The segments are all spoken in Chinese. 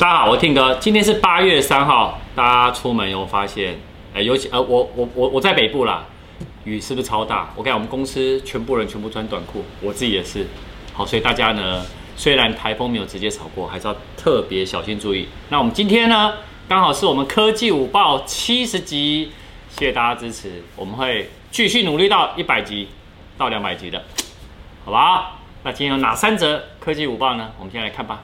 大家好，我 Tim 哥，今天是八月三号，大家出门有发现？哎，尤其呃，我我我我在北部啦，雨是不是超大？我看我们公司全部人全部穿短裤，我自己也是。好，所以大家呢，虽然台风没有直接扫过，还是要特别小心注意。那我们今天呢，刚好是我们科技午报七十集，谢谢大家支持，我们会继续努力到一百集到两百集的，好吧？那今天有哪三则科技午报呢？我们先来看吧。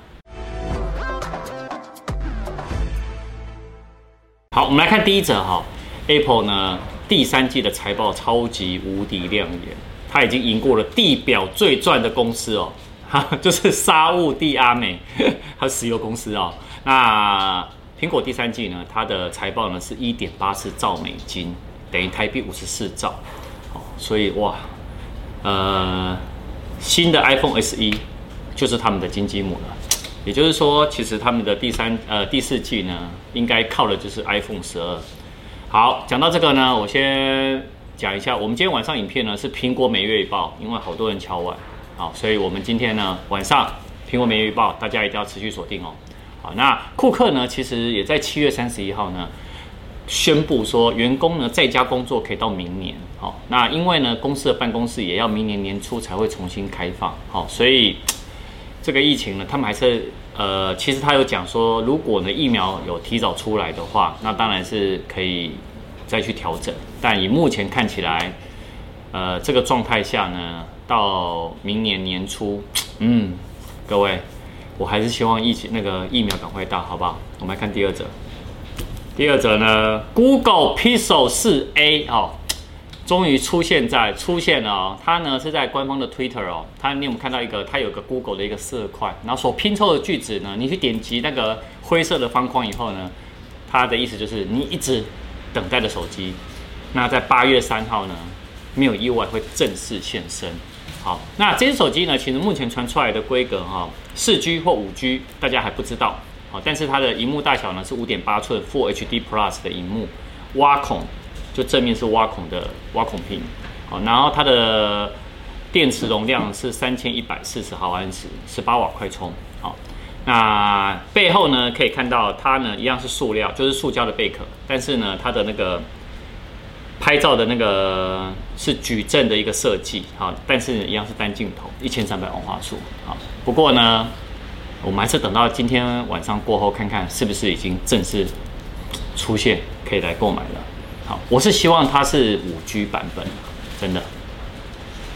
好，我们来看第一则哈，Apple 呢第三季的财报超级无敌亮眼，它已经赢过了地表最赚的公司哦，哈，就是沙乌地阿美，它石油公司哦。那苹果第三季呢，它的财报呢是一点八四兆美金，等于台币五十四兆，哦，所以哇，呃，新的 iPhone SE 就是他们的金鸡母了。也就是说，其实他们的第三呃第四季呢，应该靠的就是 iPhone 十二。好，讲到这个呢，我先讲一下，我们今天晚上影片呢是苹果每月一报，因为好多人敲碗，好，所以我们今天呢晚上苹果每月一报，大家一定要持续锁定哦。好，那库克呢，其实也在七月三十一号呢宣布说，员工呢在家工作可以到明年。好，那因为呢公司的办公室也要明年年初才会重新开放，好，所以。这个疫情呢，他们还是呃，其实他有讲说，如果呢疫苗有提早出来的话，那当然是可以再去调整。但以目前看起来，呃，这个状态下呢，到明年年初，嗯，各位，我还是希望疫情那个疫苗赶快到，好不好？我们来看第二者。第二者呢，Google Pixel 4a 哦。终于出现在出现了哦，它呢是在官方的 Twitter 哦，它你有没有看到一个它有个 Google 的一个色块，然后所拼凑的句子呢，你去点击那个灰色的方框以后呢，它的意思就是你一直等待的手机，那在八月三号呢，没有意外会正式现身。好，那这只手机呢，其实目前传出来的规格哈，四 G 或五 G 大家还不知道，好，但是它的荧幕大小呢是五点八寸 Full HD Plus 的荧幕，挖孔。就正面是挖孔的挖孔屏，好，然后它的电池容量是三千一百四十毫安时，十八瓦快充，好，那背后呢可以看到它呢一样是塑料，就是塑胶的贝壳，但是呢它的那个拍照的那个是矩阵的一个设计，好，但是一样是单镜头，一千三百万画素，好，不过呢我们还是等到今天晚上过后看看是不是已经正式出现，可以来购买了。好，我是希望它是五 G 版本，真的。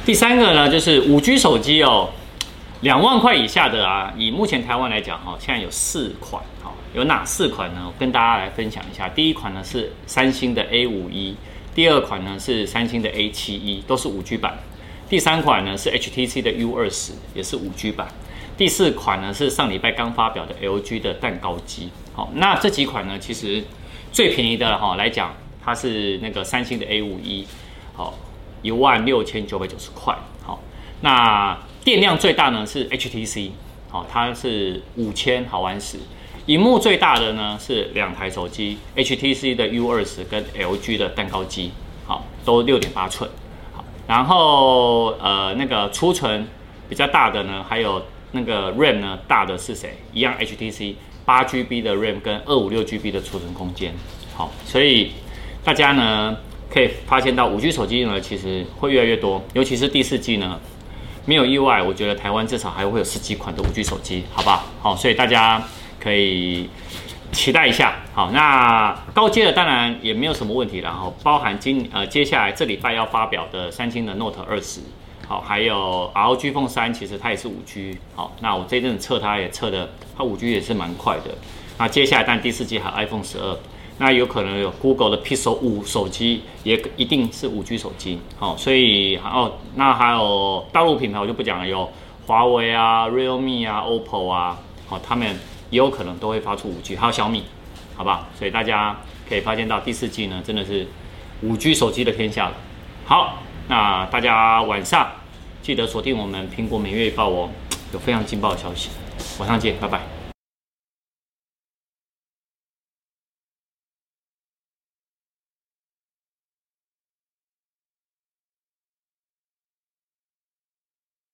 第三个呢，就是五 G 手机哦，两万块以下的啊，以目前台湾来讲哈，现在有四款，好，有哪四款呢？我跟大家来分享一下。第一款呢是三星的 A 五一，第二款呢是三星的 A 七一，都是五 G 版。第三款呢是 HTC 的 U 二十，也是五 G 版。第四款呢是上礼拜刚发表的 LG 的蛋糕机。好，那这几款呢，其实最便宜的哈来讲。它是那个三星的 A 五一，好，一万六千九百九十块，好，那电量最大呢是 HTC，好，它是五千毫安时，荧幕最大的呢是两台手机，HTC 的 U 二十跟 LG 的蛋糕机，好，都六点八寸，好，然后呃那个储存比较大的呢，还有那个 RAM 呢大的是谁？一样 HTC 八 GB 的 RAM 跟二五六 GB 的储存空间，好，所以。大家呢可以发现到五 G 手机呢其实会越来越多，尤其是第四季呢，没有意外，我觉得台湾至少还会有十几款的五 G 手机，好吧？好，所以大家可以期待一下。好，那高阶的当然也没有什么问题，然后包含今呃接下来这礼拜要发表的三星的 Note 二十，好，还有 ROG Phone 三，其实它也是五 G。好，那我这一阵子测它也测的，它五 G 也是蛮快的。那接下来但第四季还有 iPhone 十二。那有可能有 Google 的 Pixel 五手机，也一定是五 G 手机。好，所以哦，那还有大陆品牌我就不讲了，有华为啊、Realme 啊、OPPO 啊，好，他们也有可能都会发出五 G，还有小米，好吧？所以大家可以发现到第四季呢，真的是五 G 手机的天下了。好，那大家晚上记得锁定我们苹果每月报哦，有非常劲爆的消息。晚上见，拜拜。